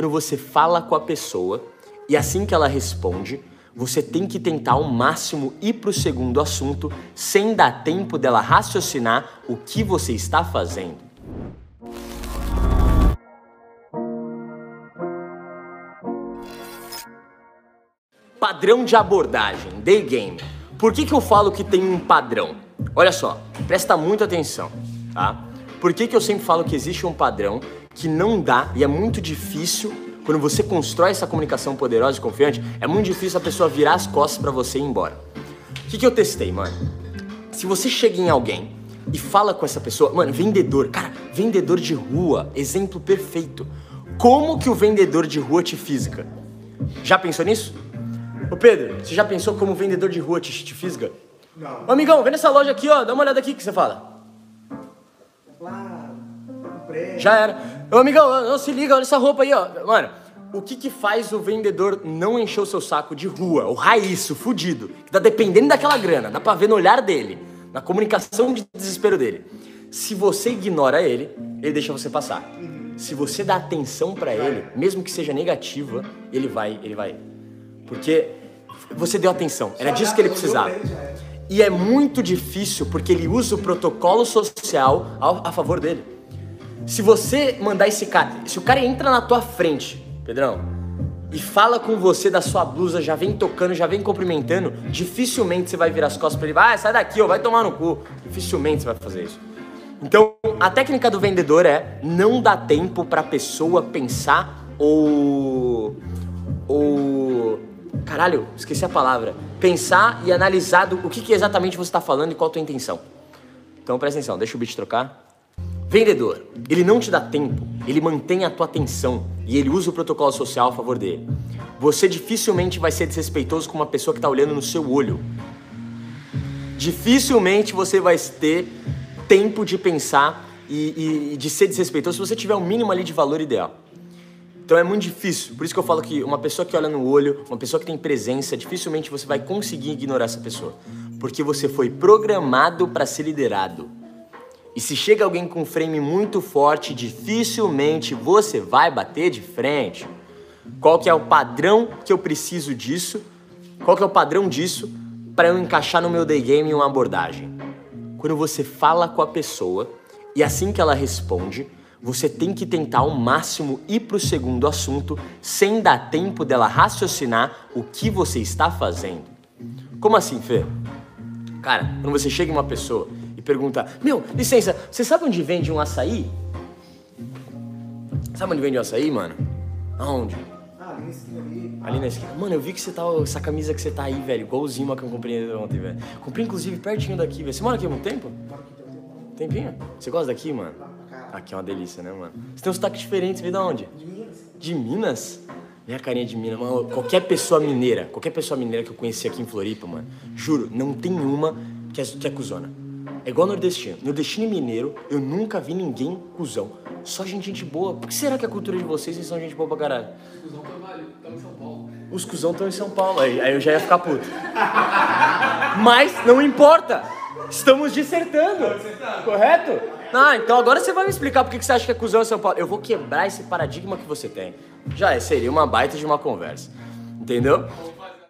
quando você fala com a pessoa e assim que ela responde, você tem que tentar ao máximo ir para o segundo assunto sem dar tempo dela raciocinar o que você está fazendo. Padrão de abordagem, day game. Por que, que eu falo que tem um padrão? Olha só, presta muita atenção, tá? Por que, que eu sempre falo que existe um padrão que não dá e é muito difícil quando você constrói essa comunicação poderosa e confiante, é muito difícil a pessoa virar as costas para você e ir embora. O que, que eu testei, mano? Se você chega em alguém e fala com essa pessoa, mano, vendedor, cara, vendedor de rua, exemplo perfeito. Como que o vendedor de rua te física? Já pensou nisso? Ô Pedro, você já pensou como o vendedor de rua te, te fisga? Não. Ô amigão, vem nessa loja aqui, ó, dá uma olhada aqui que você fala. Claro. Já era. Ô amigão, não se liga, olha essa roupa aí, ó. Mano, o que que faz o vendedor não encher o seu saco de rua? O raiz, o fudido. Que tá dependendo daquela grana, dá pra ver no olhar dele, na comunicação de desespero dele. Se você ignora ele, ele deixa você passar. Se você dá atenção pra ele, mesmo que seja negativa, ele vai, ele vai. Porque você deu atenção, era disso que ele precisava. E é muito difícil porque ele usa o protocolo social a favor dele. Se você mandar esse cara, se o cara entra na tua frente, Pedrão, e fala com você da sua blusa, já vem tocando, já vem cumprimentando, dificilmente você vai virar as costas pra ele, vai, sai daqui, ó, vai tomar no cu. Dificilmente você vai fazer isso. Então, a técnica do vendedor é não dar tempo pra pessoa pensar ou ou caralho, esqueci a palavra. Pensar e analisar do, o que, que exatamente você está falando e qual a tua intenção. Então presta atenção, deixa o beat trocar. Vendedor, ele não te dá tempo, ele mantém a tua atenção e ele usa o protocolo social a favor dele. Você dificilmente vai ser desrespeitoso com uma pessoa que está olhando no seu olho. Dificilmente você vai ter tempo de pensar e, e- e de ser desrespeitoso se você tiver o mínimo ali de valor ideal. Então é muito difícil. Por isso que eu falo que uma pessoa que olha no olho, uma pessoa que tem presença, dificilmente você vai conseguir ignorar essa pessoa. Porque você foi programado para ser liderado. E se chega alguém com um frame muito forte, dificilmente você vai bater de frente. Qual que é o padrão que eu preciso disso? Qual que é o padrão disso para eu encaixar no meu day game uma abordagem? Quando você fala com a pessoa e assim que ela responde, você tem que tentar ao máximo ir pro segundo assunto sem dar tempo dela raciocinar o que você está fazendo. Como assim, Fê? Cara, quando você chega em uma pessoa e pergunta: Meu, licença, você sabe onde vende um açaí? Sabe onde vende um açaí, mano? Aonde? Ah, ali na esquina ali. Ali na esquina. Mano, eu vi que você tá. Essa camisa que você tá aí, velho, igualzinho uma que eu comprei ontem, velho. Comprei inclusive pertinho daqui, velho. Você mora aqui há muito tempo? Moro aqui tem. Tempinho? Você gosta daqui, mano? Aqui é uma delícia, né, mano? Você tem um sotaque diferente, você veio da onde? de Minas. De Minas? Minha carinha de Minas, mano. Qualquer pessoa mineira, qualquer pessoa mineira que eu conheci aqui em Floripa, mano, juro, não tem uma que é, que é cuzona. É igual nordestino. Nordestino e mineiro, eu nunca vi ninguém cuzão. Só gente, gente boa. Por que será que a cultura de vocês vocês são gente boa pra caralho? Cusão trabalho, estamos em São Paulo. Os cuzão estão em São Paulo, aí, aí eu já ia ficar puto. Mas não importa. Estamos dissertando. Correto? Ah, então agora você vai me explicar por que que você acha que é cuzão em São Paulo. Eu vou quebrar esse paradigma que você tem. Já é, seria uma baita de uma conversa. Entendeu?